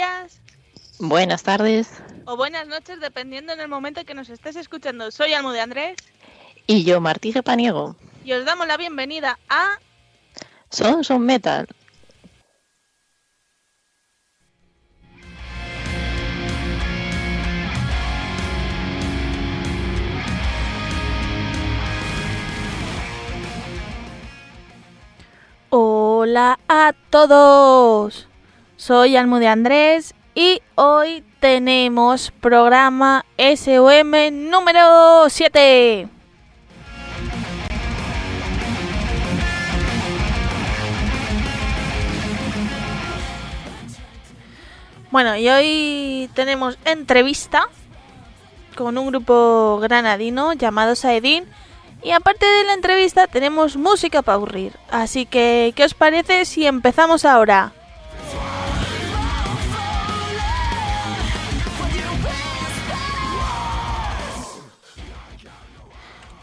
días. Buenas tardes. O buenas noches, dependiendo en el momento que nos estés escuchando. Soy Almo de Andrés. Y yo, Martí Paniego. Y os damos la bienvenida a... Son Son Metal. Hola a todos. Soy Almo de Andrés y hoy tenemos programa SOM número 7. Bueno, y hoy tenemos entrevista con un grupo granadino llamado Saedin. Y aparte de la entrevista tenemos música para aburrir. Así que, ¿qué os parece si empezamos ahora?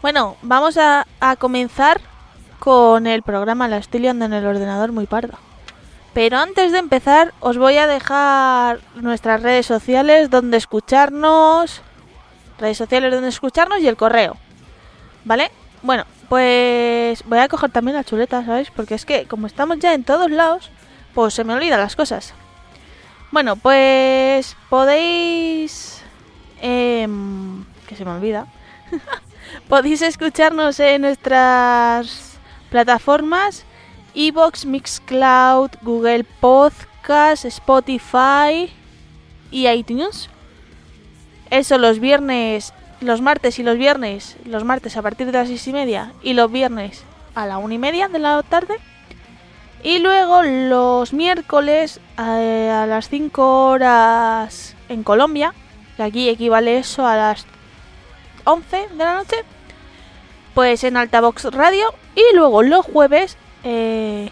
Bueno, vamos a, comenzar con el programa. La estoy liando en el ordenador muy parda. Pero antes de empezar, os voy a dejar nuestras redes sociales donde escucharnos. Redes sociales donde escucharnos y el correo. ¿Vale? Bueno, pues voy a coger también la chuleta, ¿sabéis? Porque es que como estamos ya en todos lados, pues se me olvidan las cosas. Bueno, pues podéis... Em, que se me olvida. podéis escucharnos en nuestras plataformas Evox, Mixcloud, Google Podcast, Spotify y iTunes. Eso los viernes, los martes y los viernes, los martes a partir de las seis y media y los viernes a la una y media de la tarde. Y luego los miércoles eh, a, las 5 horas en Colombia, que aquí equivale eso a las 11 de la noche, pues en Altavox Radio. Y luego los jueves eh,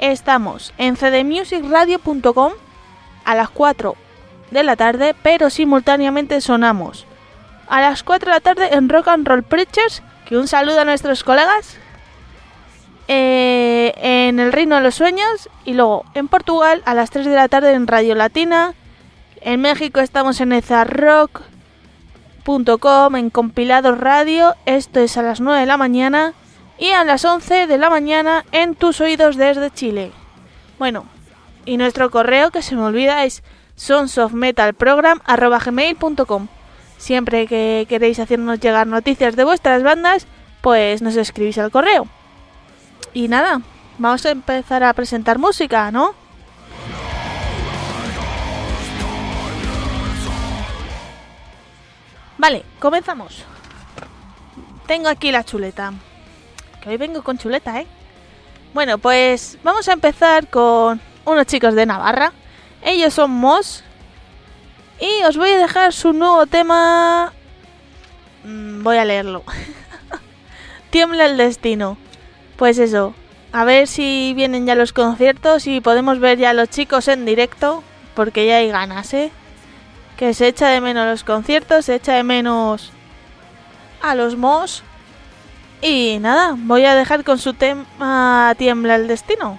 estamos en cdmusicradio.com a las 4 de la tarde, pero simultáneamente sonamos a las 4 de la tarde en Rock and Roll Preachers, que un saludo a nuestros colegas, eh, en el Reino de los Sueños y luego en Portugal a las 3 de la tarde en Radio Latina, en México estamos en ezarrock.com, en Compilados Radio, esto es a las 9 de la mañana y a las 11 de la mañana en tus oídos desde Chile. Bueno, y nuestro correo que se me olvida es sonsofmetalprogram.com. Siempre que queréis hacernos llegar noticias de vuestras bandas, pues nos escribís al correo. Y nada, vamos a empezar a presentar música, ¿no? Vale, comenzamos. Tengo aquí la chuleta. Que hoy vengo con chuleta, ¿eh? Bueno, pues vamos a empezar con unos chicos de Navarra. Ellos son Moss y os voy a dejar su nuevo tema. Mm, voy a leerlo. Tiembla el destino. Pues eso. A ver si vienen ya los conciertos y podemos ver ya a los chicos en directo. Porque ya hay ganas, ¿eh? Que se echa de menos los conciertos, se echa de menos a los mos. Y nada, voy a dejar con su tema Tiembla el destino.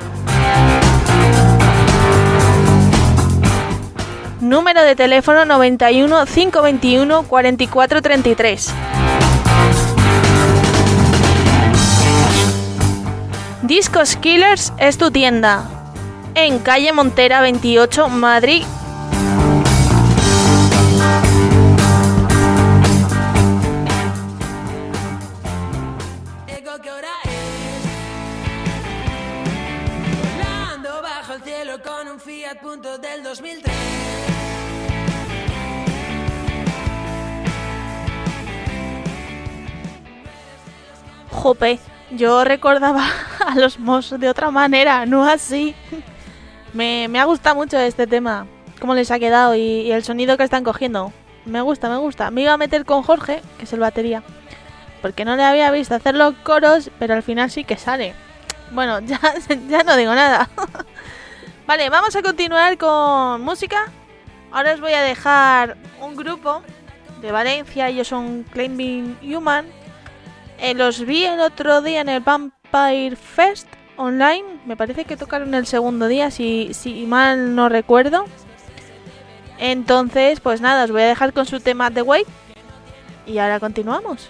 Número de teléfono 91 521 4433. Discos Killers es tu tienda. En calle Montera 28, Madrid. Fiat Punto del 2003 Jope, yo recordaba a los Moss de otra manera, no así. Me, me ha gustado mucho este tema, cómo les ha quedado y, el sonido que están cogiendo. Me gusta, me gusta. Me iba a meter con Jorge, que es el batería, porque no le había visto hacer los coros, pero al final sí que sale. Bueno, ya, ya no digo nada. vale, vamos a continuar con música. Ahora os voy a dejar un grupo de Valencia, ellos son Climbing Human. Eh, los vi el otro día en el Vampire Fest online. Me parece que tocaron el segundo día, si, si mal no recuerdo. Entonces, pues nada, os voy a dejar con su tema The Way. Y ahora continuamos.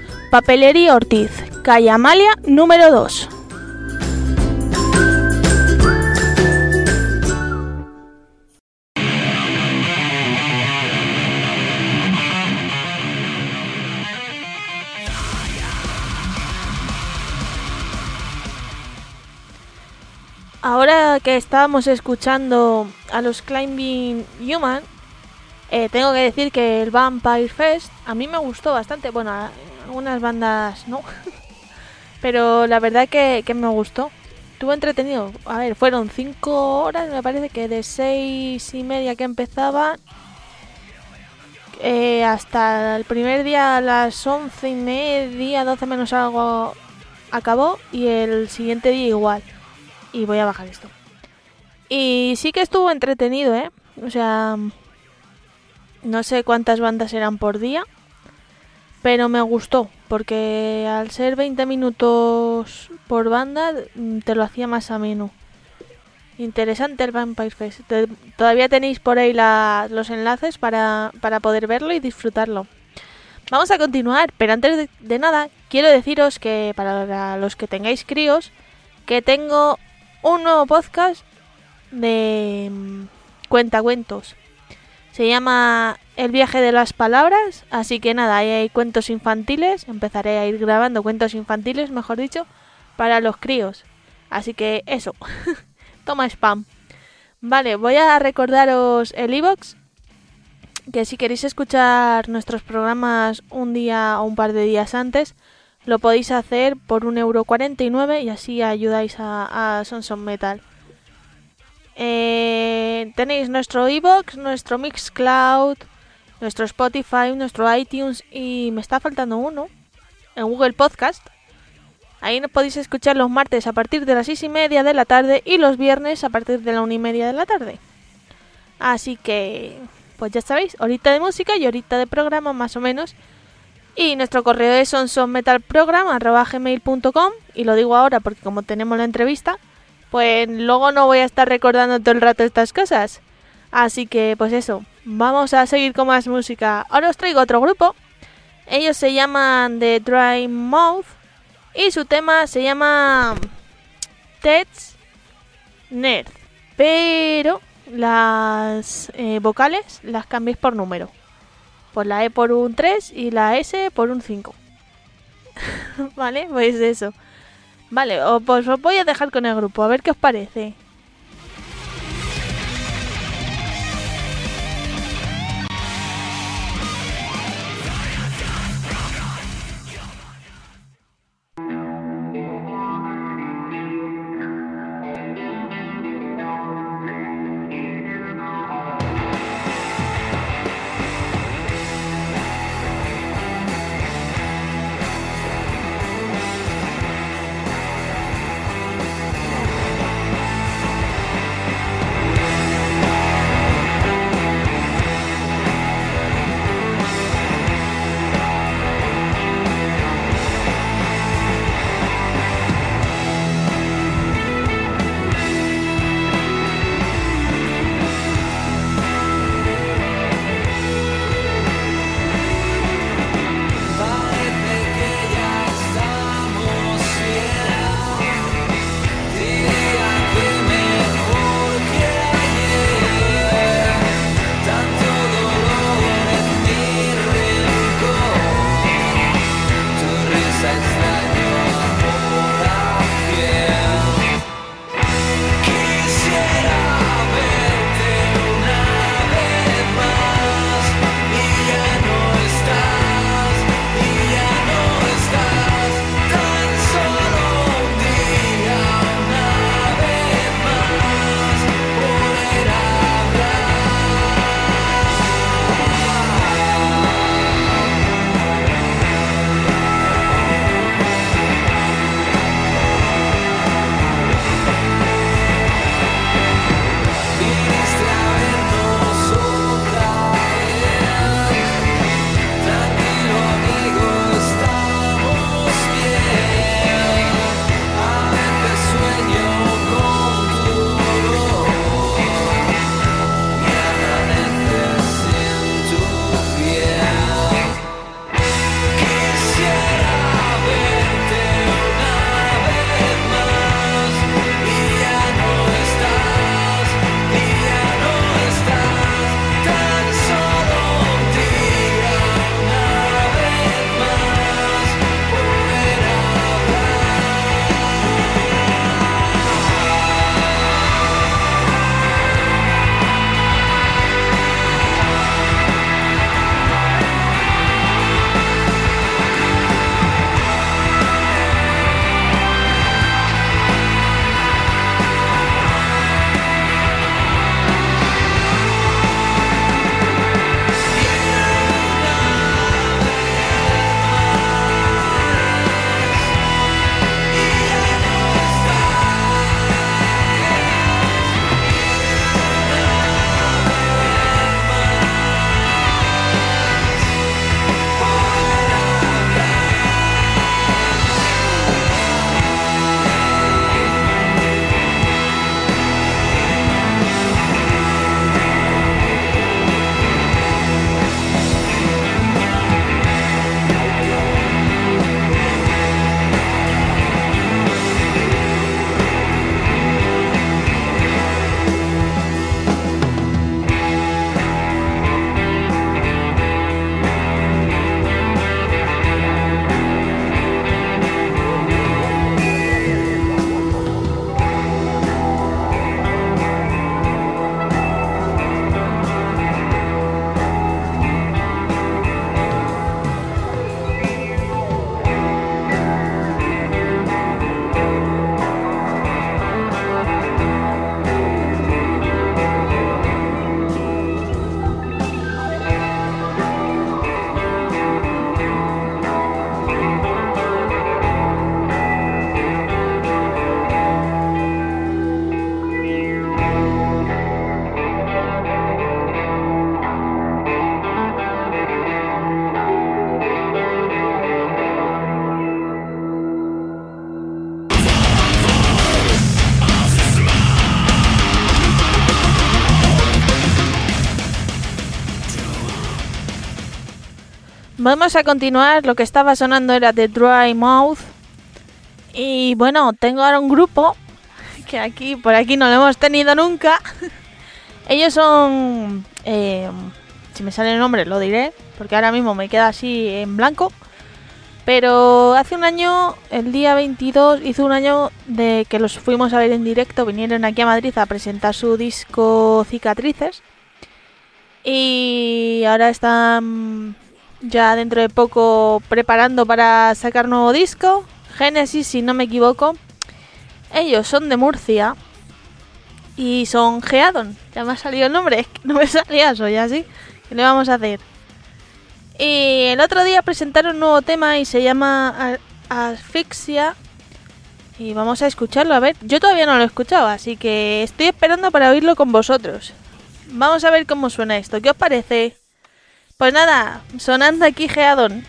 Papelería Ortiz, calle Amalia número 2. Ahora que estábamos escuchando a los Climbing Human, eh, tengo que decir que el Vampire Fest a mí me gustó bastante. Bueno, algunas bandas no, pero la verdad que, que me gustó. Estuvo entretenido. A ver, fueron cinco horas, me parece que de seis y media que empezaba eh, hasta el primer día a las once y media, doce menos algo acabó y el siguiente día igual y voy a bajar esto. Y sí que estuvo entretenido, ¿eh? O sea, no sé cuántas bandas eran por día, pero me gustó, porque al ser 20 minutos por banda, mm, te lo hacía más ameno. Interesante el Vampire Fest. Te- todavía tenéis por ahí los enlaces para, para poder verlo y disfrutarlo. Vamos a continuar, pero antes de, de nada, quiero deciros que para los que tengáis críos, que tengo un nuevo podcast de mm, cuentacuentos. Se llama El viaje de las palabras, así que nada, ahí hay cuentos infantiles, empezaré a ir grabando cuentos infantiles, mejor dicho, para los críos. Así que eso, toma spam. Vale, voy a recordaros el iBox que si queréis escuchar nuestros programas un día o un par de días antes, lo podéis hacer por 1,49€ y así ayudáis a, a Sonson Metal. Eh, tenéis nuestro iBox, nuestro Mixcloud, nuestro Spotify, nuestro iTunes y me está faltando uno en Google Podcast. Ahí nos podéis escuchar los martes a partir de las seis y media de la tarde y los viernes a partir de la una y media de la tarde. Así que, pues ya sabéis, horita de música y horita de programa más o menos. Y nuestro correo es sonsonmetalprogram.gmail.com Y lo digo ahora porque como tenemos la entrevista, pues luego no voy a estar recordando todo el rato estas cosas. Así que pues eso, vamos a seguir con más música. Ahora os traigo otro grupo. Ellos se llaman The Dry Mouth y su tema se llama Ted's Nerd. Pero las eh, vocales las cambiéis por número. Pues la E por un 3 y la S por un 5. vale, pues eso. Vale, pues os voy a dejar con el grupo, a ver qué os parece. Vamos a continuar. Lo que estaba sonando era The Dry Mouth. Y bueno, tengo ahora un grupo que aquí, por aquí no lo hemos tenido nunca. Ellos son. eh, si me sale el nombre, lo diré. Porque ahora mismo me queda así en blanco. Pero hace un año, el día 22, hizo un año de que los fuimos a ver en directo. Vinieron aquí a Madrid a presentar su disco Cicatrices. Y ahora están ya dentro de poco preparando para sacar nuevo disco. Génesis, si no me equivoco. Ellos son de Murcia. Y son Geadon. Ya me ha salido el nombre. No me salía, soy así. ¿Qué le vamos a hacer? Y el otro día presentaron un nuevo tema y se llama Asfixia. Y vamos a escucharlo, a ver. Yo todavía no lo he escuchado, así que estoy esperando para oírlo con vosotros. Vamos a ver cómo suena esto. ¿Qué os parece? Pues nada, sonando aquí Geadon.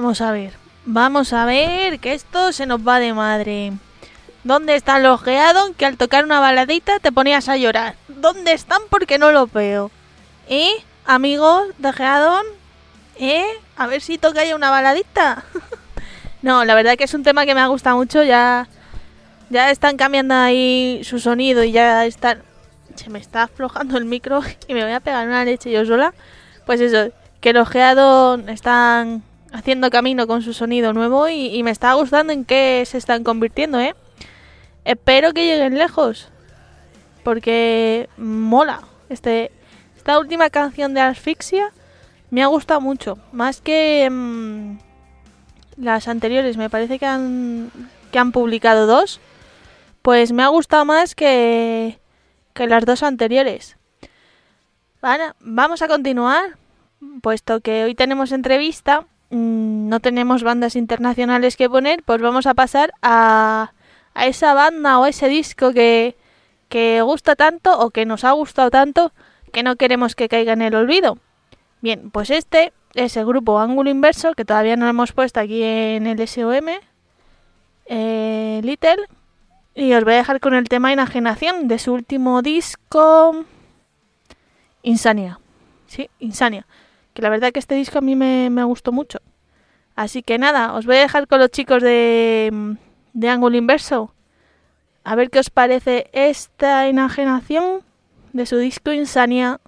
Vamos a ver. Vamos a ver que esto se nos va de madre. ¿Dónde están los Geadon que al tocar una baladita te ponías a llorar? ¿Dónde están porque no lo veo? ¿Eh? Amigos de Geadon, ¿eh? A ver si toca ya una baladita. no, la verdad que es un tema que me ha gustado mucho. Ya, ya están cambiando ahí su sonido y ya están... Se me está aflojando el micro y me voy a pegar una leche yo sola. Pues eso, que los Geadon están haciendo camino con su sonido nuevo y, me está gustando en qué se están convirtiendo, ¿eh? Espero que lleguen lejos. Porque mola. Este, esta última canción de Asfixia me ha gustado mucho. Más que mm, las anteriores. Me parece que han, que han publicado dos. Pues me ha gustado más que, que las dos anteriores. Vamos a continuar. Puesto que hoy tenemos entrevista, mm, no tenemos bandas internacionales que poner, pues vamos a pasar a a esa banda o ese disco que, que gusta tanto o que nos ha gustado tanto que no queremos que caiga en el olvido. Bien, pues este es el grupo Ángulo Inverso que todavía no hemos puesto aquí en el SOM, eh, Little, y os voy a dejar con el tema Enajenación de su último disco, Insania. Sí, Insania. La verdad que este disco a mí me, me gustó mucho. Así que nada, os voy a dejar con los chicos de de ángulo inverso. A ver qué os parece esta enajenación de su disco. Insania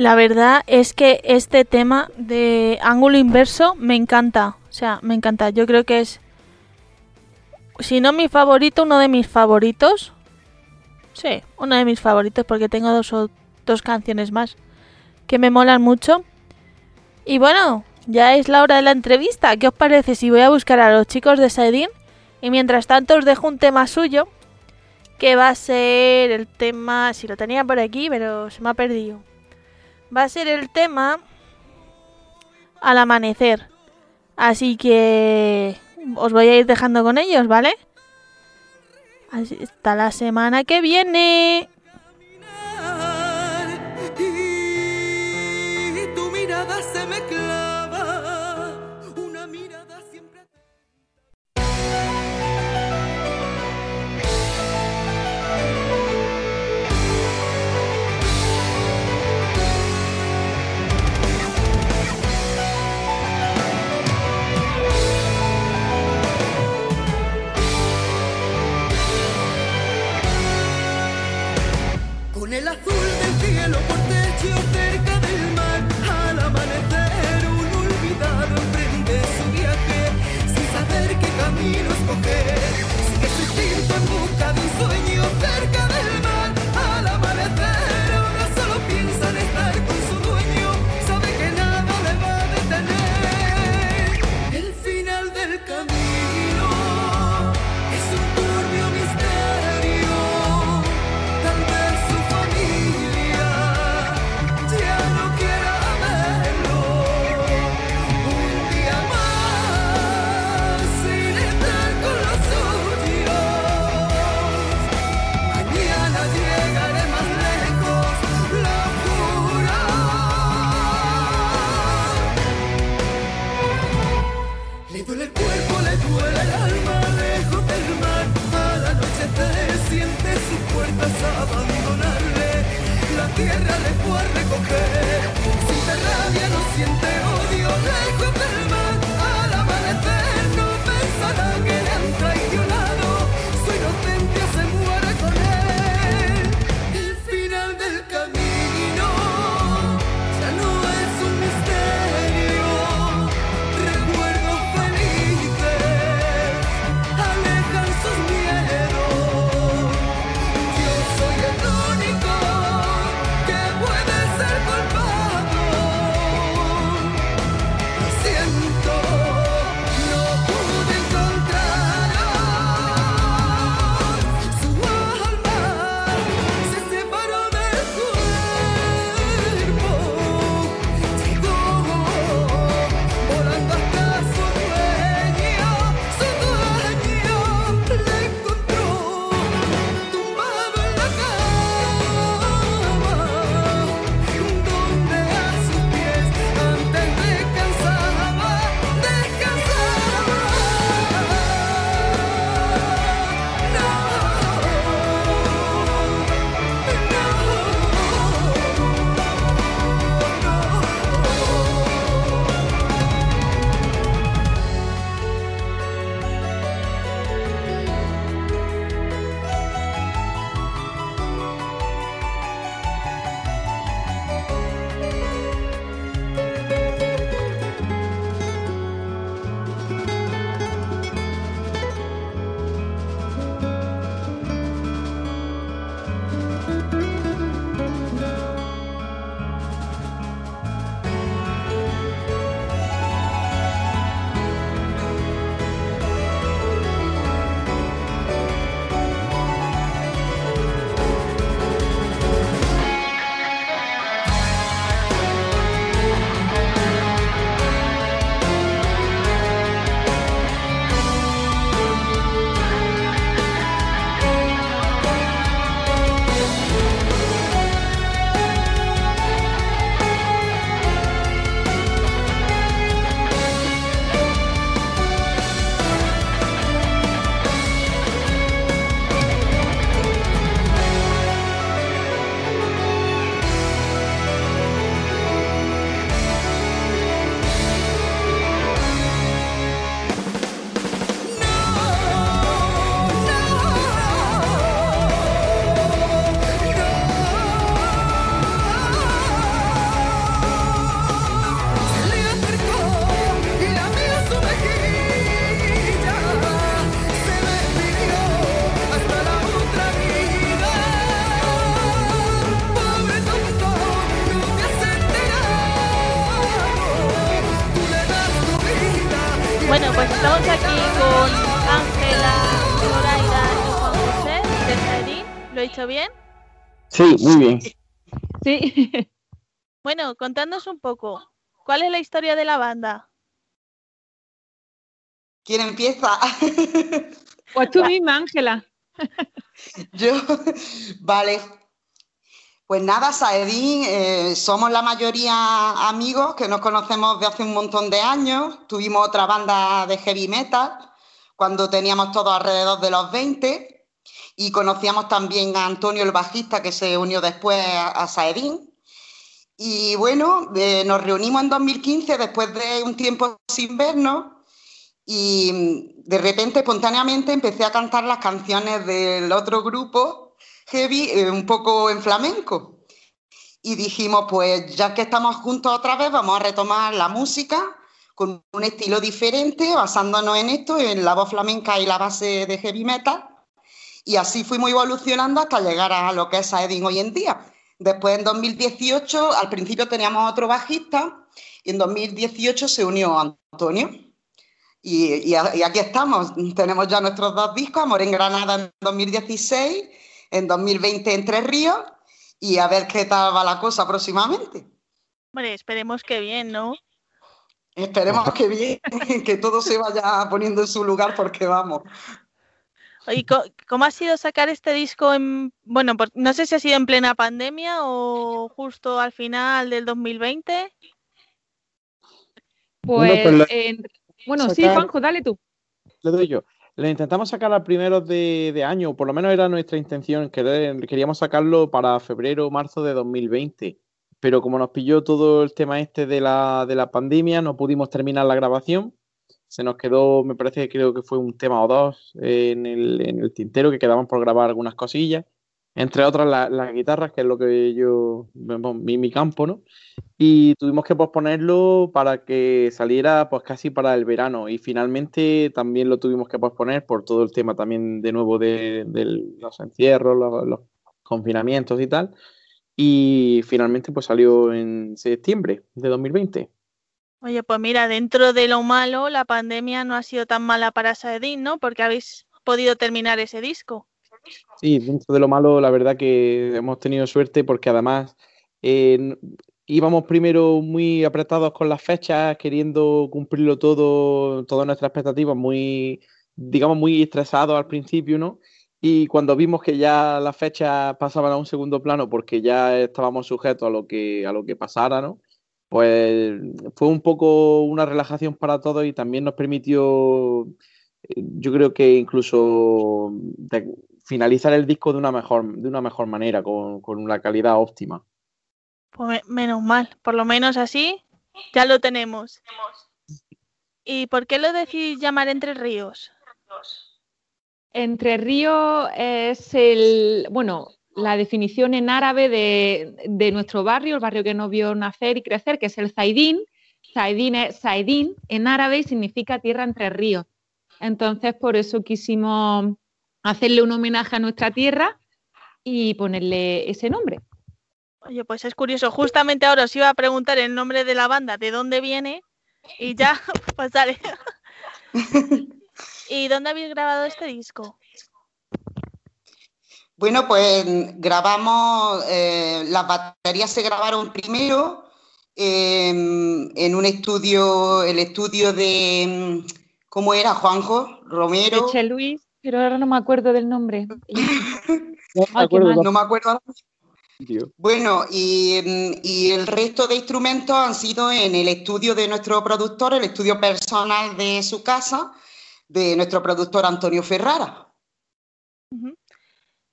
La verdad es que este tema de ángulo inverso me encanta. O sea, me encanta. Yo creo que es, si no mi favorito, uno de mis favoritos. Sí, uno de mis favoritos porque tengo dos, dos canciones más que me molan mucho. Y bueno, ya es la hora de la entrevista. ¿Qué os parece si voy a buscar a los chicos de Saedin? Y mientras tanto os dejo un tema suyo. Que va a ser el tema... Si lo tenía por aquí, pero se me ha perdido va a ser el tema al amanecer. Así que os voy a ir dejando con ellos, ¿vale? Hasta la semana que viene. Sí, muy bien. Sí. Bueno, contadnos un poco. ¿Cuál es la historia de la banda? ¿Quién empieza? Pues tú misma, Ángela. Yo, vale. Pues nada, Saedín, eh, somos la mayoría amigos que nos conocemos de hace un montón de años. Tuvimos otra banda de heavy metal cuando teníamos todos alrededor de los 20 y conocíamos también a Antonio el bajista que se unió después a, Saedín. Y bueno, eh, nos reunimos en 2015 después de un tiempo sin vernos y mm, de repente, espontáneamente, empecé a cantar las canciones del otro grupo, Heavy, eh, un poco en flamenco. Y dijimos, pues ya que estamos juntos otra vez, vamos a retomar la música con un estilo diferente, basándonos en esto, en la voz flamenca y la base de heavy metal. Y así fuimos evolucionando hasta llegar a lo que es Saedin hoy en día. Después, en 2018, al principio teníamos otro bajista y en 2018 se unió Antonio. Y, y y aquí estamos, tenemos ya nuestros dos discos, Amor en Granada en 2016, en 2020 en Tres Ríos, y a ver qué tal va la cosa próximamente. Hombre, esperemos que bien, ¿no? Esperemos que bien, que todo se vaya poniendo en su lugar porque vamos. Oye, co- ¿cómo ha sido sacar este disco en, bueno, por- no sé si ha sido en plena pandemia o justo al final del 2020? Bueno, Pues, pues la- en- bueno, sí, Juanjo, dale tú. Le doy yo. Le intentamos sacar a primeros de, de año, por lo menos era nuestra intención, querer- queríamos sacarlo para febrero o marzo de 2020. Pero como nos pilló todo el tema este de la, de la pandemia, no pudimos terminar la grabación. Se nos quedó, me parece que creo que fue un tema o dos en el, en el tintero, que quedaban por grabar algunas cosillas. Entre otras la- las guitarras, que es lo que yo, mi, mi campo, ¿no? y tuvimos que posponerlo para que saliera pues casi para el verano y finalmente también lo tuvimos que posponer por todo el tema también de nuevo de, de los encierros, los, los confinamientos y tal y finalmente pues salió en septiembre de 2020. Oye, pues mira, dentro de lo malo, la pandemia no ha sido tan mala para Saedin, ¿no? Porque habéis podido terminar ese disco. Sí, dentro de lo malo, la verdad que hemos tenido suerte porque además eh, íbamos primero muy apretados con las fechas, queriendo cumplirlo todo, todas nuestras expectativas, muy, digamos, muy estresados al principio, ¿no? Y cuando vimos que ya las fechas pasaban a un segundo plano porque ya estábamos sujetos a lo que, a lo que pasara, ¿no? Pues fue un poco una relajación para todos y también nos permitió, eh, yo creo que incluso de- finalizar el disco de una mejor, de una mejor manera, con, con una calidad óptima. Pues me- menos mal, por lo menos así ya lo tenemos. ¿Y por qué lo decidís llamar Entre Ríos? Entre Ríos es el, bueno, la definición en árabe de, de nuestro barrio, el barrio que nos vio nacer y crecer, que es el Zaidín. Zaidín es Saidín en árabe y significa tierra entre ríos. Entonces, por eso quisimos hacerle un homenaje a nuestra tierra y ponerle ese nombre. Oye, pues es curioso, justamente ahora os iba a preguntar el nombre de la banda, de dónde viene, y ya, pues dale. ¿Y dónde habéis grabado este disco? Bueno, pues grabamos, eh, las baterías se grabaron primero eh, en un estudio, el estudio de, ¿cómo era, Juanjo? Romero. Eche Luis, pero ahora no me acuerdo del nombre. No me acuerdo No me acuerdo. Bueno, y, mm, y el resto de instrumentos han sido en el estudio de nuestro productor, el estudio personal de su casa, de nuestro productor Antonio Ferrara.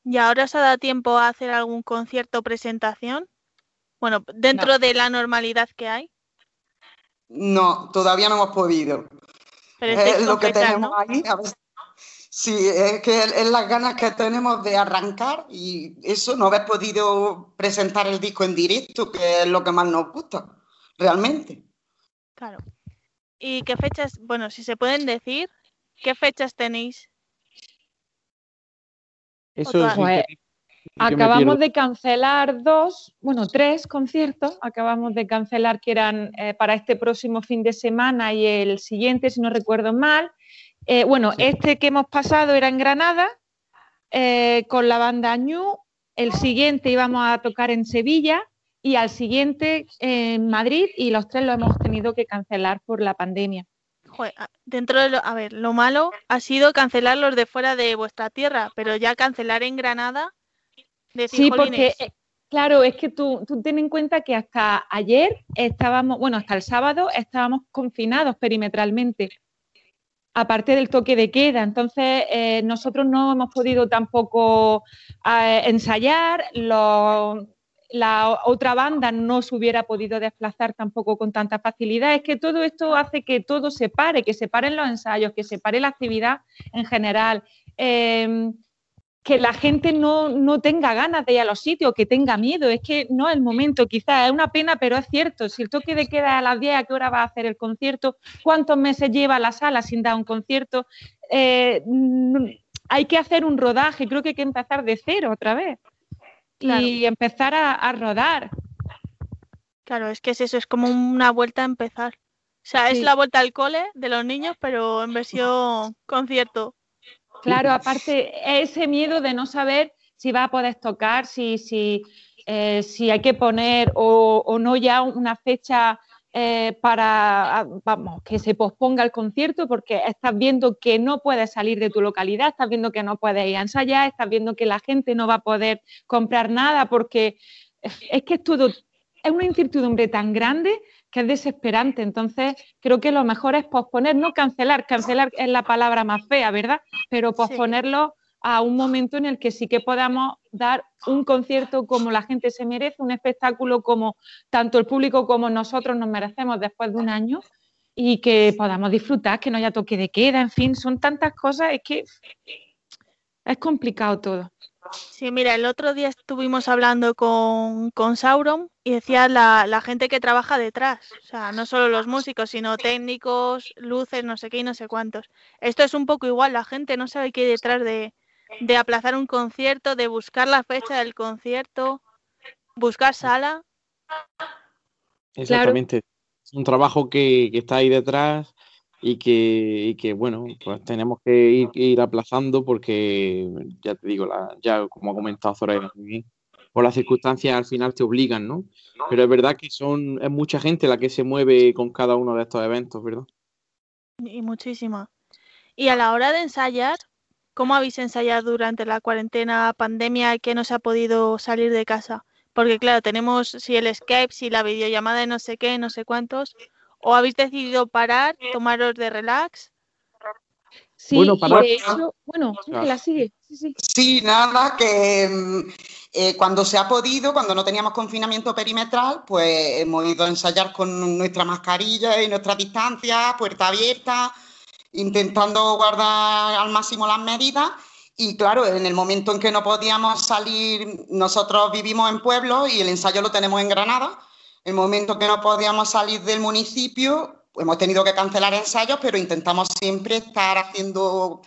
¿Y ahora os ha dado tiempo a hacer algún concierto o presentación? Bueno, dentro de la normalidad que hay, No, todavía no hemos podido. pero Es lo que tenemos ¿no? ahí. a ver- Sí, es que es es las ganas que tenemos de arrancar y eso, no haber podido presentar el disco en directo, que es lo que más nos gusta, realmente. Claro. ¿Y qué fechas, bueno, si se pueden decir, qué fechas tenéis? Eso Pues, que- ¿En qué me Acabamos de cancelar dos, bueno, tres conciertos. Acabamos de cancelar que eran eh, para este próximo fin de semana y el siguiente, si no recuerdo mal. Eh, bueno, Sí. este que hemos pasado era en Granada eh, con la banda Ñu. El siguiente íbamos a tocar en Sevilla y al siguiente en Madrid y los tres lo hemos tenido que cancelar por la pandemia. Joder, a- dentro de lo, a ver, lo malo ha sido cancelar los de fuera de vuestra tierra, pero ya cancelar en Granada, decir, Sí, porque, "Jolines, eh, claro, es que tú, tú ten en cuenta que hasta ayer estábamos, bueno, hasta el sábado estábamos confinados perimetralmente, aparte del toque de queda. Entonces, eh, nosotros no hemos podido tampoco eh, ensayar, lo- la otra banda no se hubiera podido desplazar tampoco con tanta facilidad. Es que todo esto hace que todo se pare, que se paren los ensayos, que se pare la actividad en general. Em, que la gente no, no tenga ganas de ir a los sitios, que tenga miedo. Es que no es el momento, quizás es una pena, pero es cierto. Si el toque de queda a las 10, ¿a qué hora va a hacer el concierto? ¿Cuántos meses lleva la sala sin dar un concierto? Eh, hay que hacer un rodaje, creo que hay que empezar de cero otra vez Claro. y empezar a, a rodar. Claro, es que es eso, es como una vuelta a empezar. O sea, es la vuelta al cole de los niños, pero en versión concierto. Claro, aparte ese miedo de no saber si va a poder tocar, si, si, eh, si hay que poner o, o no ya una fecha eh, para, ah, vamos, que se posponga el concierto porque estás viendo que no puedes salir de tu localidad, estás viendo que no puedes ir a ensayar, estás viendo que la gente no va a poder comprar nada porque es que es todo, es una incertidumbre tan grande que es desesperante. Entonces, creo que lo mejor es posponer, no cancelar. Cancelar es la palabra más fea, ¿verdad? Pero posponerlo a un momento en el que sí que podamos dar un concierto como la gente se merece, un espectáculo como tanto el público como nosotros nos merecemos después de un año y que podamos disfrutar, que no haya toque de queda, en fin, son tantas cosas, es que es complicado todo. Sí, mira, el otro día estuvimos hablando con, con Sauron y decía la, la gente que trabaja detrás. O sea, no solo los músicos, sino técnicos, luces, no sé qué y no sé cuántos. Esto es un poco igual, la gente no sabe qué hay detrás de, de aplazar un concierto, de buscar la fecha del concierto, buscar sala. Exactamente. Es un trabajo que, que está ahí detrás y que, y que, bueno, pues tenemos que ir, ir aplazando porque, ya te digo, la, ya como ha comentado Zoraida por las circunstancias al final te obligan, ¿no? Pero es verdad que son, es mucha gente la que se mueve con cada uno de estos eventos, ¿verdad? Y muchísima. Y a la hora de ensayar, ¿cómo habéis ensayado durante la cuarentena, pandemia, que no se ha podido salir de casa? Porque claro, tenemos si el Skype, si la videollamada de no sé qué, no sé cuántos. ¿O habéis decidido parar, tomaros de relax? Sí, Bueno, y para- de hecho, bueno, Ángela, sigue. Sí, sí. Sí, nada, que mm, eh, cuando se ha podido, cuando no teníamos confinamiento perimetral, pues hemos ido a ensayar con nuestra mascarilla y nuestra distancia, puerta abierta, intentando guardar al máximo las medidas. Y claro, en el momento en que no podíamos salir, nosotros vivimos en pueblo y el ensayo lo tenemos en Granada. El momento que no podíamos salir del municipio, hemos tenido que cancelar ensayos, pero intentamos siempre estar haciendo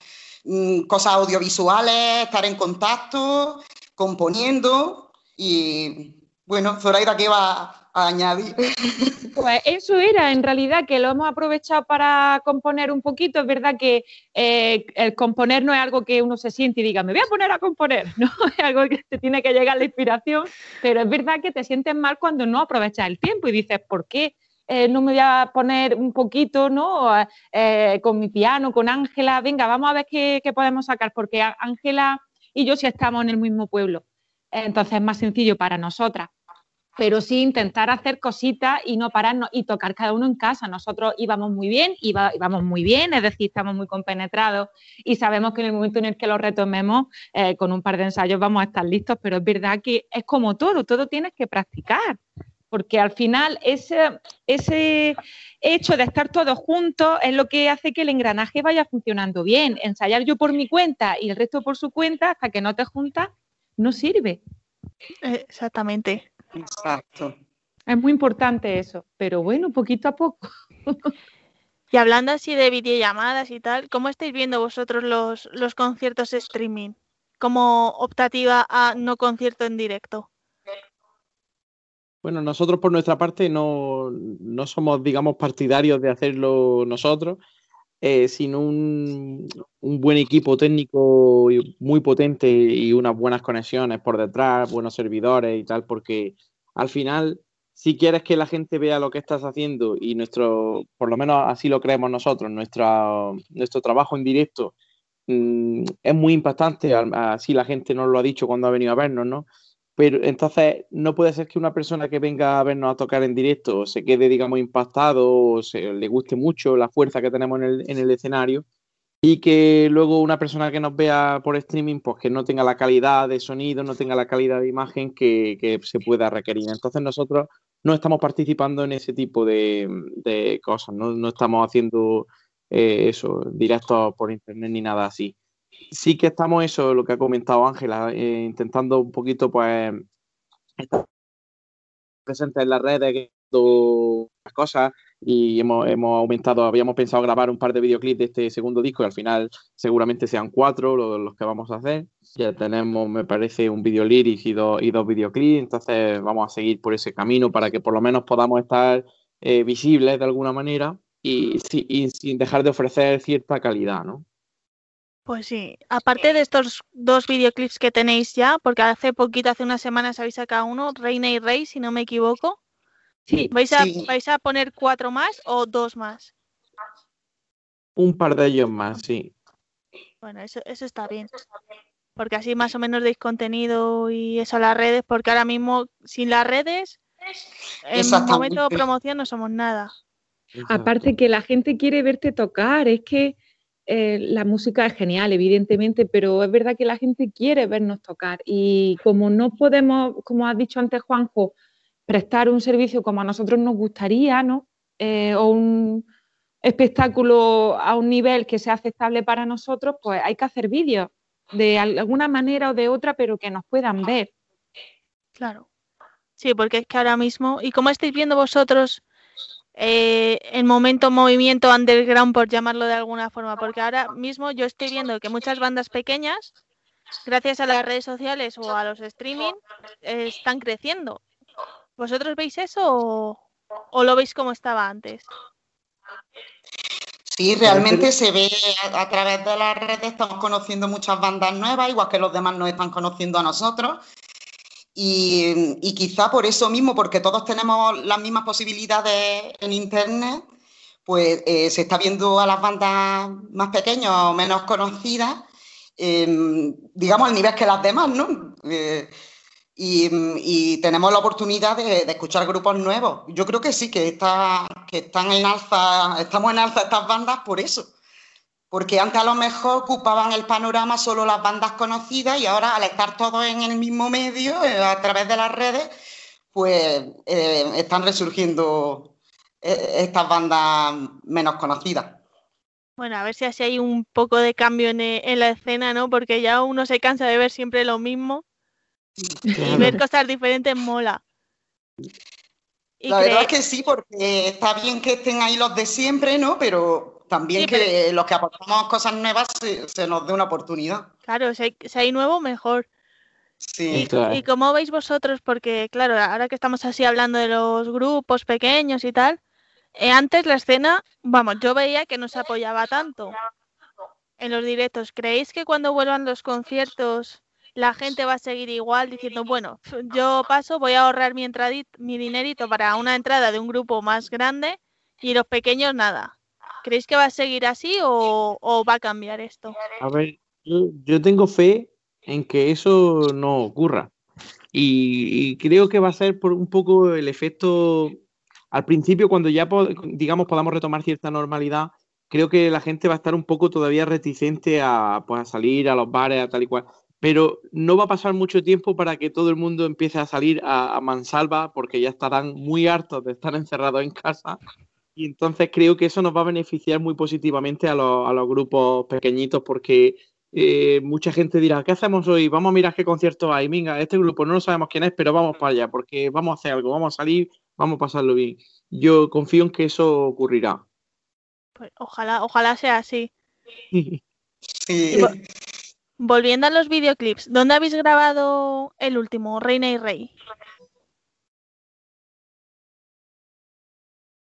mm, cosas audiovisuales, estar en contacto, componiendo y bueno, Zoraida, ¿qué va a añadir? Pues eso era, en realidad, que lo hemos aprovechado para componer un poquito. Es verdad que eh, el componer no es algo que uno se siente y diga, me voy a poner a componer, ¿no? Es algo que te tiene que llegar la inspiración, pero es verdad que te sientes mal cuando no aprovechas el tiempo y dices, ¿por qué? eh, no me voy a poner un poquito, ¿no? Eh, con mi piano, con Ángela, venga, vamos a ver qué, podemos sacar, porque Ángela y yo sí estamos en el mismo pueblo, entonces es más sencillo para nosotras pero sí intentar hacer cositas y no pararnos y tocar cada uno en casa. Nosotros íbamos muy bien, iba- íbamos muy bien, es decir, estamos muy compenetrados y sabemos que en el momento en el que lo retomemos, eh, con un par de ensayos vamos a estar listos, pero es verdad que es como todo, todo tienes que practicar, porque al final ese, ese hecho de estar todos juntos es lo que hace que el engranaje vaya funcionando bien. Ensayar yo por mi cuenta y el resto por su cuenta, hasta que no te juntas, no sirve. Exactamente. Exacto. Es muy importante eso, pero bueno, poquito a poco. Y hablando así de videollamadas y tal, ¿cómo estáis viendo vosotros los, los conciertos streaming? como optativa a no concierto en directo? Bueno, nosotros por nuestra parte no, no somos, digamos, partidarios de hacerlo nosotros, eh, sin un, un buen equipo técnico muy potente y unas buenas conexiones por detrás, buenos servidores y tal, porque al final, si quieres que la gente vea lo que estás haciendo y nuestro, por lo menos así lo creemos nosotros, nuestra, nuestro trabajo en directo mm, es muy impactante, así la gente nos lo ha dicho cuando ha venido a vernos, ¿no? Pero entonces no puede ser que una persona que venga a vernos a tocar en directo se quede, digamos, impactado o se, le guste mucho la fuerza que tenemos en el, en el escenario y que luego una persona que nos vea por streaming, pues que no tenga la calidad de sonido, no tenga la calidad de imagen que, que se pueda requerir. Entonces nosotros no estamos participando en ese tipo de, de cosas, no, no estamos haciendo eh, eso, directos por internet ni nada así sí que estamos eso, lo que ha comentado Ángela, eh, intentando un poquito, pues, estar presentes en las redes, las cosas y hemos, hemos aumentado, habíamos pensado grabar un par de videoclips de este segundo disco y al final seguramente sean cuatro los, que vamos a hacer. Ya tenemos, me parece, un video lyrics y dos, y dos videoclips, entonces vamos a seguir por ese camino para que por lo menos podamos estar eh, visibles de alguna manera y, y sin dejar de ofrecer cierta calidad, ¿no? Pues sí, aparte de estos dos videoclips que tenéis ya, porque hace poquito, hace unas semanas habéis sacado uno, Reina y Rey, si no me equivoco. Sí, ¿Vais a, Sí. vais a poner cuatro más o dos más? Un par de ellos más, sí. Bueno, eso, eso está bien. Porque así más o menos deis contenido y eso a las redes, porque ahora mismo sin las redes, en momento de promoción no somos nada. Aparte que la gente quiere verte tocar, es que eh, la música es genial, evidentemente, pero es verdad que la gente quiere vernos tocar y como no podemos, como has dicho antes Juanjo, prestar un servicio como a nosotros nos gustaría, ¿no? Eh, o un espectáculo a un nivel que sea aceptable para nosotros, pues hay que hacer vídeos de al- alguna manera o de otra, pero que nos puedan ver. Claro. Sí, porque es que ahora mismo, y como estáis viendo vosotros eh, el momento movimiento underground, por llamarlo de alguna forma, porque ahora mismo yo estoy viendo que muchas bandas pequeñas, gracias a las redes sociales o a los streaming, están creciendo. ¿Vosotros veis eso o, o lo veis como estaba antes? Sí, realmente se ve a, a través de las redes, estamos conociendo muchas bandas nuevas, igual que los demás nos están conociendo a nosotros. Y, quizá por eso mismo, porque todos tenemos las mismas posibilidades en Internet, pues eh, se está viendo a las bandas más pequeñas o menos conocidas, em, digamos, al nivel que las demás, ¿no? Eh, y, y tenemos la oportunidad de, de escuchar grupos nuevos. Yo creo que sí, que, está, que están en alza, estamos en alza estas bandas por eso. Porque antes a lo mejor ocupaban el panorama solo las bandas conocidas y ahora al estar todos en el mismo medio, eh, a través de las redes, pues eh, están resurgiendo eh, estas bandas menos conocidas. Bueno, a ver si así hay un poco de cambio en, en la escena, ¿no? Porque ya uno se cansa de ver siempre lo mismo y ver cosas diferentes mola. Y La verdad es que sí, porque está bien que estén ahí los de siempre, ¿no? Pero también Sí, que los que aportamos cosas nuevas se, se nos dé una oportunidad. Claro, si hay, si hay nuevo, mejor. Sí. ¿Y, Claro. y cómo veis vosotros? Porque, claro, ahora que estamos así hablando de los grupos pequeños y tal, eh, antes la escena, vamos, yo veía que no se apoyaba tanto en los directos. ¿Creéis que cuando vuelvan los conciertos la gente va a seguir igual diciendo, bueno, yo paso, voy a ahorrar mi, mi dinerito para una entrada de un grupo más grande y los pequeños nada? ¿Creéis que va a seguir así o, o va a cambiar esto? A ver, yo, yo tengo fe en que eso no ocurra. Y, y creo que va a ser por un poco el efecto al principio, cuando ya digamos podamos retomar cierta normalidad, creo que la gente va a estar un poco todavía reticente a, pues, a salir a los bares, a tal y cual. Pero no va a pasar mucho tiempo para que todo el mundo empiece a salir a, a mansalva, porque ya estarán muy hartos de estar encerrados en casa. Y entonces creo que eso nos va a beneficiar muy positivamente a los, a los grupos pequeñitos, porque eh, mucha gente dirá, ¿qué hacemos hoy? Vamos a mirar qué concierto hay. Venga, este grupo no lo sabemos quién es, pero vamos para allá, porque vamos a hacer algo, vamos a salir, vamos a pasarlo bien. Yo confío en que eso ocurrirá. Pues ojalá, ojalá sea así. Sí. Y vo- volviendo a los videoclips, ¿dónde habéis grabado el último, Reina y Rey?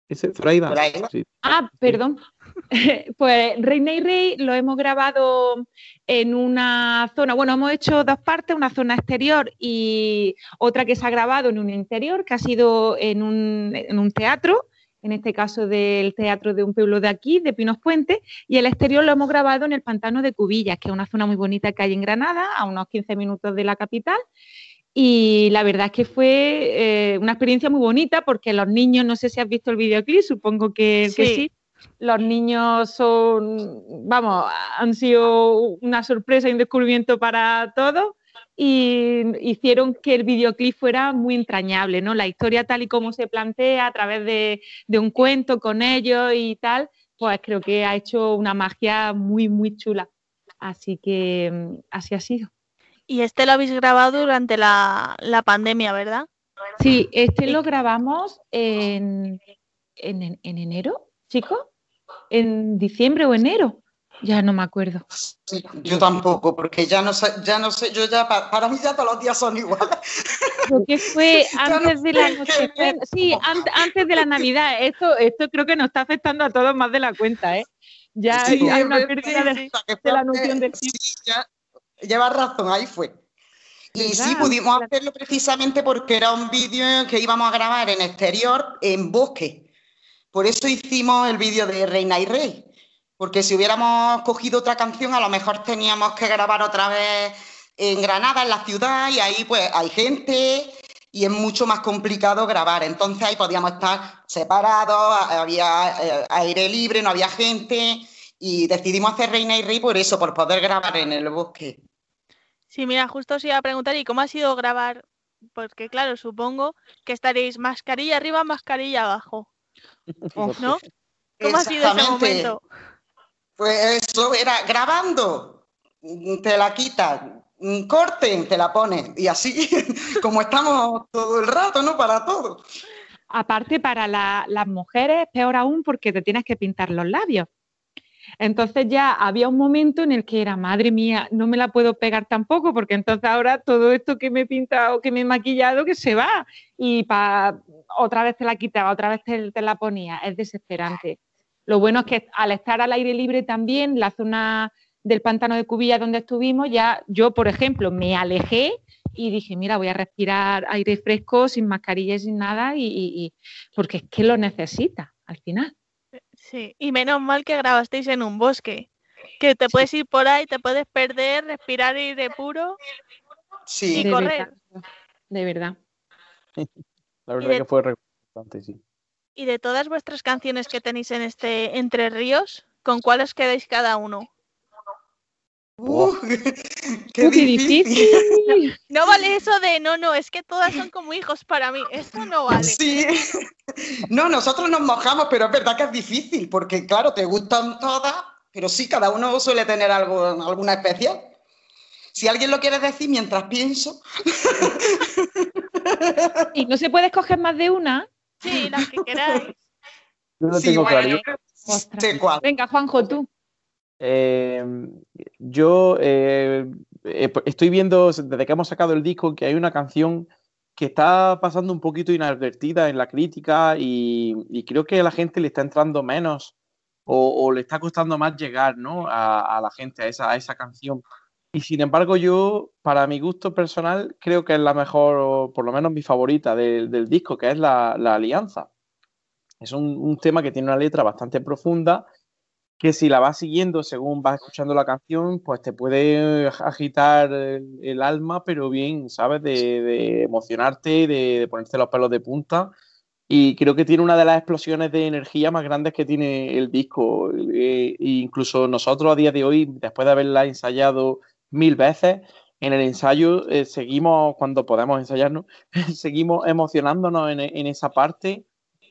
Ese, Zoraida. Zoraida. Sí. Ah, perdón. pues Reina y Rey lo hemos grabado en una zona, bueno, hemos hecho dos partes, una zona exterior y otra que se ha grabado en un interior, que ha sido en un, en un teatro, en este caso del teatro de un pueblo de aquí, de Pinos Puente, y el exterior lo hemos grabado en el pantano de Cubillas, que es una zona muy bonita que hay en Granada, a unos 15 minutos de la capital. Y la verdad es que fue eh, una experiencia muy bonita porque los niños, no sé si has visto el videoclip, supongo que que Sí. Los niños son, vamos, han sido una sorpresa y un descubrimiento para todos y hicieron que el videoclip fuera muy entrañable, ¿no? La historia tal y como se plantea a través de, de un cuento con ellos y tal, pues creo que ha hecho una magia muy, muy chula. Así que mm, así ha sido. Y este lo habéis grabado durante la, la pandemia, ¿verdad? Sí, este lo grabamos en, en, en- en enero, chicos, en diciembre o enero, ya no me acuerdo. Sí, yo tampoco, porque ya no sé, ya no sé, yo ya, pa- para mí ya todos los días son iguales. Creo que fue no antes de la noche, sí, an- antes de la Navidad. Esto, esto creo que nos está afectando a todos más de la cuenta, ¿eh? Ya Sí, hay es una pérdida de, la noción del sí, ya, llevas razón, ahí fue. Y sí, pudimos hacerlo precisamente porque era un vídeo que íbamos a grabar en exterior, en bosque. Por eso hicimos el vídeo de Reina y Rey. Porque si hubiéramos cogido otra canción, a lo mejor teníamos que grabar otra vez en Granada, en la ciudad, y ahí pues hay gente y es mucho más complicado grabar. Entonces ahí podíamos estar separados, había eh, aire libre, no había gente, y decidimos hacer Reina y Rey por eso, por poder grabar en el bosque. Sí, mira, justo os iba a preguntar, ¿y cómo ha sido grabar? Porque claro, supongo que estaréis mascarilla arriba, mascarilla abajo, ¿no? ¿Cómo ha sido ese momento? Pues eso era grabando, te la quitan, mm, corten, te la ponen. Y así, como estamos todo el rato, ¿no? Para todo. Aparte, para la- las mujeres, peor aún porque te tienes que pintar los labios. Entonces ya había un momento en el que era, madre mía, no me la puedo pegar tampoco, porque entonces ahora todo esto que me he pintado, que me he maquillado, que se va. Y otra vez te la quitaba, otra vez te, la ponía. Es desesperante. Lo bueno es que al estar al aire libre también, la zona del pantano de Cubilla donde estuvimos, ya yo, por ejemplo, me alejé y dije, mira, voy a respirar aire fresco, sin mascarilla sin nada, y- y- porque es que lo necesita al final. Sí, y menos mal que grabasteis en un bosque, que te puedes ir por ahí, te puedes perder, respirar aire puro. Sí. Y de correr. verdad. De verdad. La verdad de- que fue reconfortante, sí. Y de todas vuestras canciones que tenéis en este Entre Ríos, ¿con cuál os quedáis cada uno? Uh, qué difícil. difícil. No vale eso de no, no, es que todas son como hijos para mí. Eso no vale. Sí. No, nosotros nos mojamos, pero es verdad que es difícil, porque claro, te gustan todas, pero sí, cada uno suele tener algo, alguna especial. Si alguien lo quiere decir mientras pienso, Y no se puede escoger más de una. Sí, las que queráis. Yo sí, tengo bueno, claro. Venga, Juanjo, tú. Eh, yo eh, eh, estoy viendo desde que hemos sacado el disco que hay una canción que está pasando un poquito inadvertida en la crítica y, creo que a la gente le está entrando menos o, le está costando más llegar ¿no? a, la gente, a esa, canción. Y sin embargo yo, para mi gusto personal, creo que es la mejor, por lo menos mi favorita del, disco, que es la, la Alianza. Es un, un tema que tiene una letra bastante profunda que si la vas siguiendo según vas escuchando la canción, pues te puede agitar el, el alma, pero bien, ¿sabes? De, de emocionarte, de, de ponerte los pelos de punta. Y creo que tiene una de las explosiones de energía más grandes que tiene el disco. Eh, e incluso nosotros a día de hoy, después de haberla ensayado mil veces, en el ensayo eh, seguimos, cuando podemos ensayarnos, seguimos emocionándonos en, en esa parte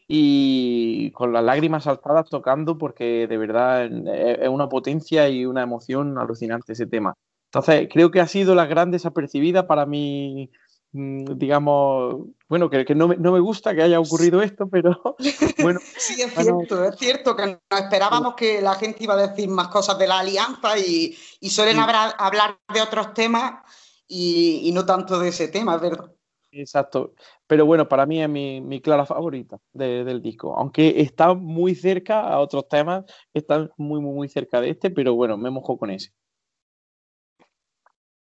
y con las lágrimas saltadas tocando porque de verdad es es una potencia y una emoción alucinante ese tema. Entonces, creo que ha sido la gran desapercibida para mi mm, digamos, bueno, que, que no, me, no me gusta que haya ocurrido esto, pero bueno, Sí, es Bueno. cierto, es cierto que nos esperábamos que la gente iba a decir más cosas de la alianza y, y suelen Sí. hablar, hablar de otros temas y, y no tanto de ese tema, es verdad. Exacto. Pero bueno, para mí es mi, mi clara favorita de- del disco. Aunque está muy cerca a otros temas, está muy, muy, muy cerca de este, pero bueno, me mojo con ese.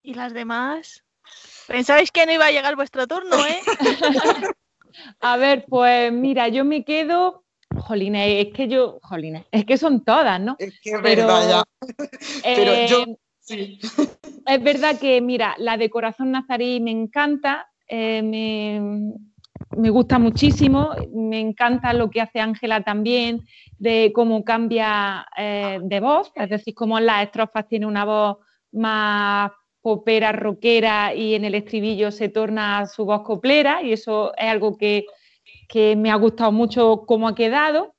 ¿Y las demás? Pensabais que no iba a llegar vuestro turno, ¿eh? A ver, pues mira, yo me quedo. Jolines, es que yo. Jolines, es que son todas, ¿no? Es que es Pero, verdad ya. Pero Eh, yo- Sí. Es verdad que, mira, la de Corazón Nazarí me encanta, eh, me, me gusta muchísimo, me encanta lo que hace Ángela también, de cómo cambia eh, de voz, es decir, cómo en las estrofas tiene una voz más popera, rockera y en el estribillo se torna su voz coplera y eso es algo que, que me ha gustado mucho cómo ha quedado,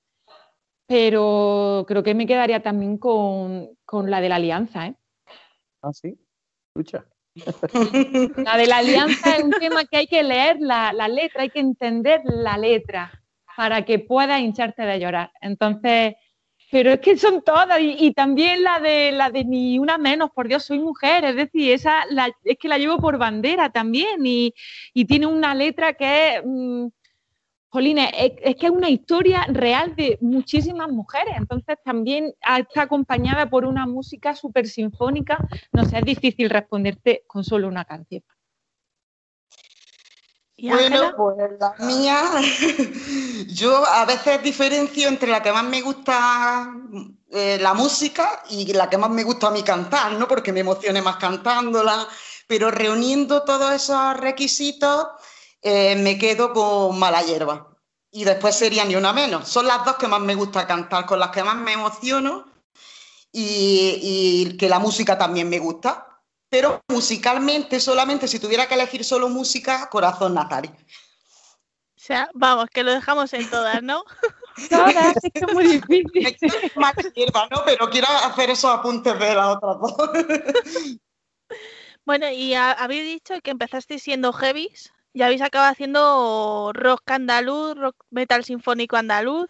pero creo que me quedaría también con, con la de la alianza, ¿eh? Ah, sí. Escucha. La de la alianza es un tema que hay que leer la, la letra, hay que entender la letra para que puedas hincharte de llorar. Entonces, pero es que son todas, y, también la de la de ni una menos, por Dios, soy mujer, es decir, esa es que la llevo por bandera también, y, y tiene una letra que es, mm, jolines, es, es que es una historia real de muchísimas mujeres, entonces también está acompañada por una música súper sinfónica, no sé, es difícil responderte con solo una canción. ¿Y Bueno, pues la mía, yo a veces diferencio entre la que más me gusta eh, la música y la que más me gusta a mí cantar, ¿no? Porque me emocione más cantándola, pero reuniendo todos esos requisitos eh, me quedo con Mala Hierba. Y después sería Ni Una Menos. Son las dos que más me gusta cantar, con las que más me emociono y, y que la música también me gusta. Pero musicalmente, solamente si tuviera que elegir solo música, Corazón Natari. O sea, vamos, que lo dejamos en todas, ¿no? Todas, es que es muy difícil. Mala Hierba, ¿no? Pero quiero hacer esos apuntes de las otras dos. Bueno, y ha- habéis dicho que empezasteis siendo heavies y habéis acabado haciendo rock andaluz, rock metal sinfónico andaluz.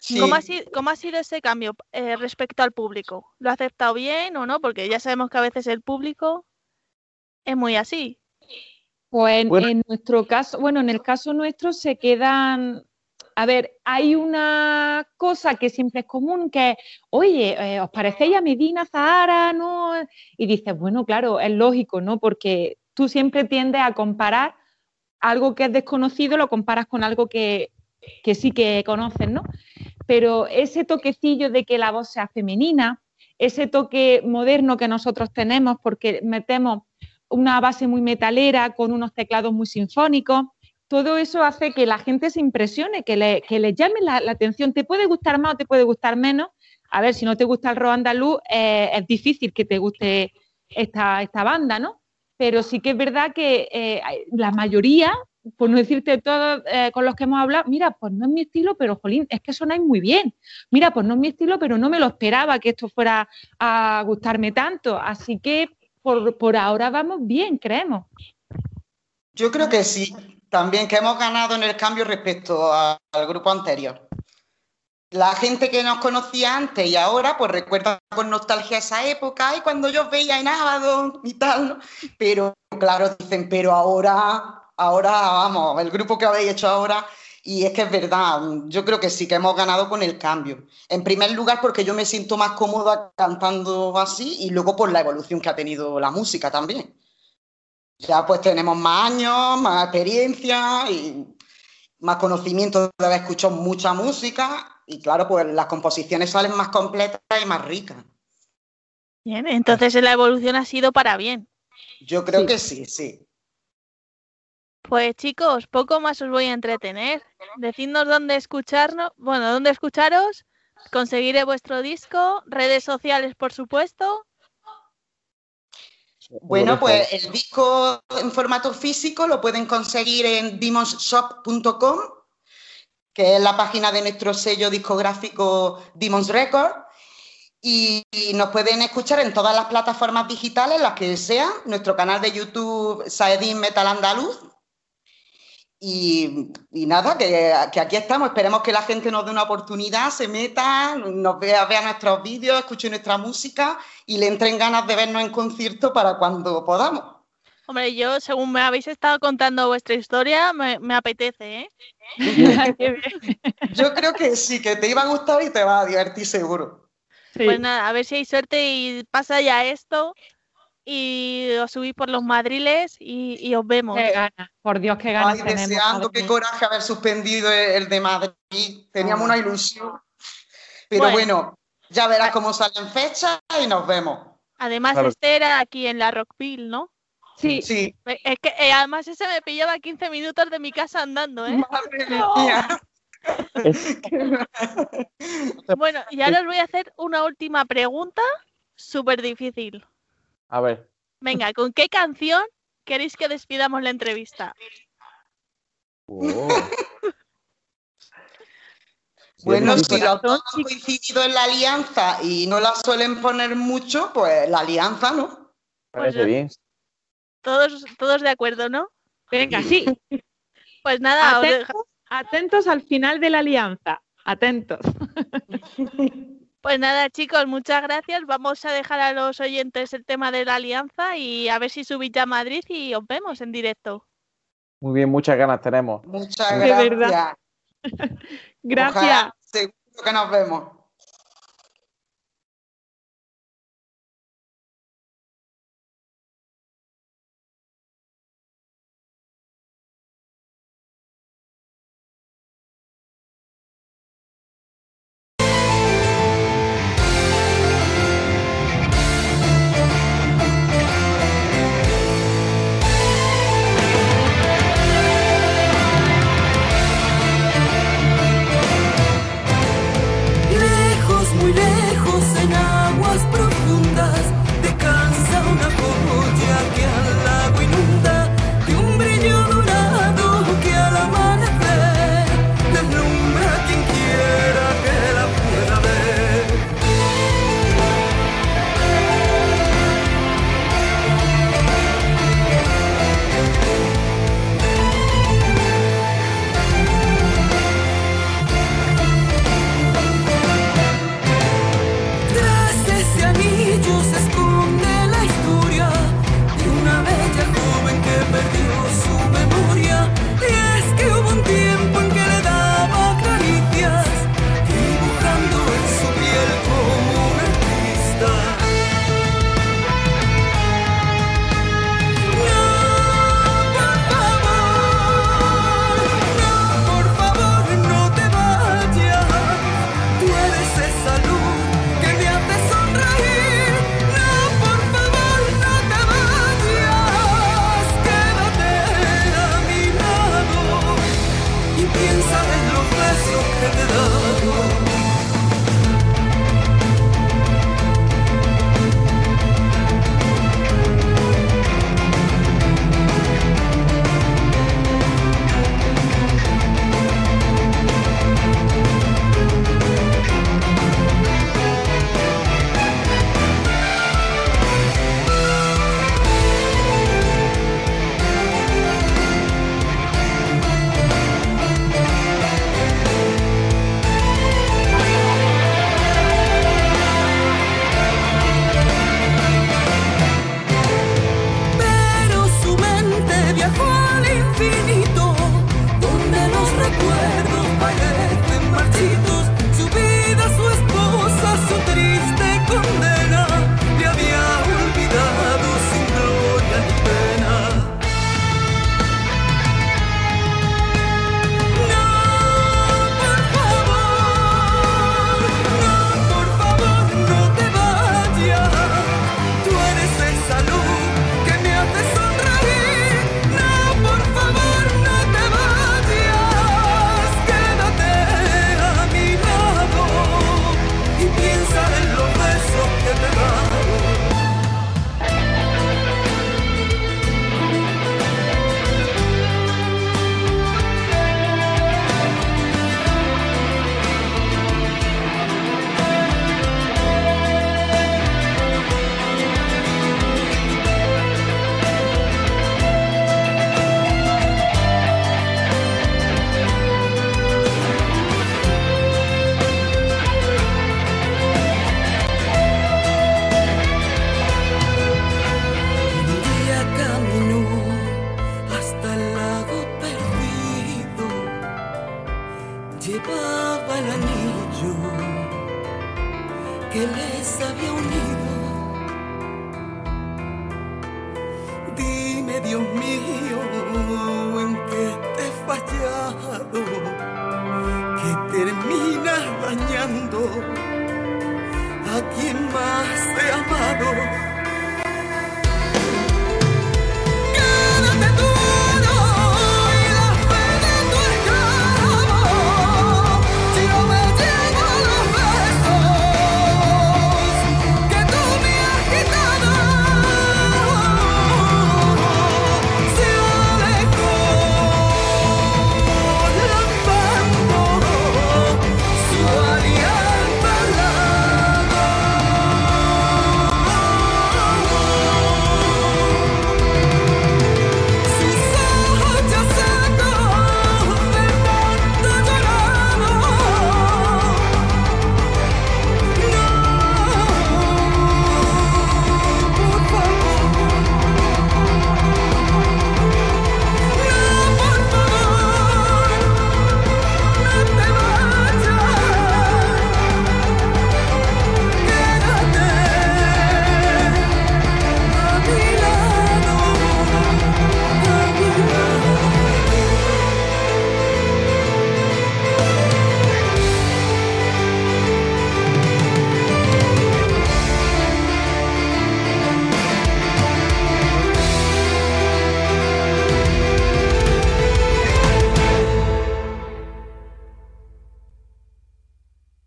Sí. ¿Cómo, ha sido, ¿Cómo ha sido ese cambio eh, respecto al público? ¿Lo ha aceptado bien o no? Porque ya sabemos que a veces el público es muy así. Pues en, Bueno. en nuestro caso, bueno, en el caso nuestro se quedan. A ver, hay una cosa que siempre es común, que es, oye, eh, ¿os parecéis a Medina, Zahara? ¿No? Y dices, bueno, claro, es lógico, ¿no? Porque tú siempre tiendes a comparar algo que es desconocido, lo comparas con algo que, que sí que conoces, ¿no? Pero ese toquecillo de que la voz sea femenina, ese toque moderno que nosotros tenemos, porque metemos una base muy metalera con unos teclados muy sinfónicos, todo eso hace que la gente se impresione, que le, que le llame la, la atención. Te puede gustar más o te puede gustar menos. A ver, si no te gusta el rock andaluz, eh, es difícil que te guste esta, esta banda, ¿no? Pero sí que es verdad que eh, la mayoría, por no decirte todos eh, con los que hemos hablado, mira, pues no es mi estilo, pero jolín, es que sonáis muy bien. Mira, pues no es mi estilo, pero no me lo esperaba que esto fuera a gustarme tanto. Así que por, por ahora vamos bien, creemos. Yo creo que sí, también que hemos ganado en el cambio respecto al grupo anterior. La gente que nos conocía antes y ahora, pues recuerda con nostalgia esa época y cuando yo veía en Abaddon y tal, ¿no? Pero claro, dicen, pero ahora, ahora, vamos, el grupo que habéis hecho ahora, y es que es verdad, yo creo que sí que hemos ganado con el cambio. En primer lugar, porque yo me siento más cómoda cantando así y luego por la evolución que ha tenido la música también. Ya pues tenemos más años, más experiencia y más conocimiento de haber escuchado mucha música y claro, pues las composiciones salen más completas y más ricas. Bien, entonces la evolución ha sido para bien. Yo creo Sí. que sí, sí. Pues chicos, poco más os voy a entretener. Decidnos dónde escucharnos, bueno, dónde escucharos, conseguiré vuestro disco, redes sociales, por supuesto. Bueno, pues el disco en formato físico lo pueden conseguir en demonshop.com, que es la página de nuestro sello discográfico Demons Record. Y, nos pueden escuchar en todas las plataformas digitales, las que sean, nuestro canal de YouTube Saedin Metal Andaluz. Y, nada, que, que aquí estamos. Esperemos que la gente nos dé una oportunidad, se meta, nos vea, vea nuestros vídeos, escuche nuestra música y le entren ganas de vernos en concierto para cuando podamos. Hombre, yo, según me habéis estado contando vuestra historia, me, me apetece, ¿eh? Yo creo que sí, que te iba a gustar y te va a divertir seguro. Sí. Pues nada, a ver si hay suerte y pasa ya esto y os subís por los madriles y, y os vemos. Qué ganas, por Dios, qué ganas Ay, tenemos. deseando, qué coraje haber suspendido el, el de Madrid. Teníamos una ilusión. Pero Bueno. bueno, ya verás cómo salen fechas y nos vemos. Además, Claro. era aquí en la Rockville, ¿no? Sí, Sí, Es que eh, además ese me pillaba 15 minutos de mi casa andando, ¿eh? madre mía. Bueno, y ahora os voy a hacer una última pregunta súper difícil. A ver. Venga, ¿con qué canción queréis que despidamos la entrevista? Oh. Bueno, Sí, si los dos han coincidido en la alianza y no la suelen poner mucho, pues la alianza, ¿no? parece Pues, bien. Todos, todos de acuerdo, ¿no? venga, sí. Pues nada, os deja- Atentos, atentos al final de la alianza. Atentos. pues nada, chicos, muchas gracias. Vamos a dejar a los oyentes el tema de la alianza y a ver si subís ya a Madrid y os vemos en directo. Muy bien, muchas ganas tenemos. Muchas De gracias. verdad. Gracias. Ojalá, seguro que nos vemos.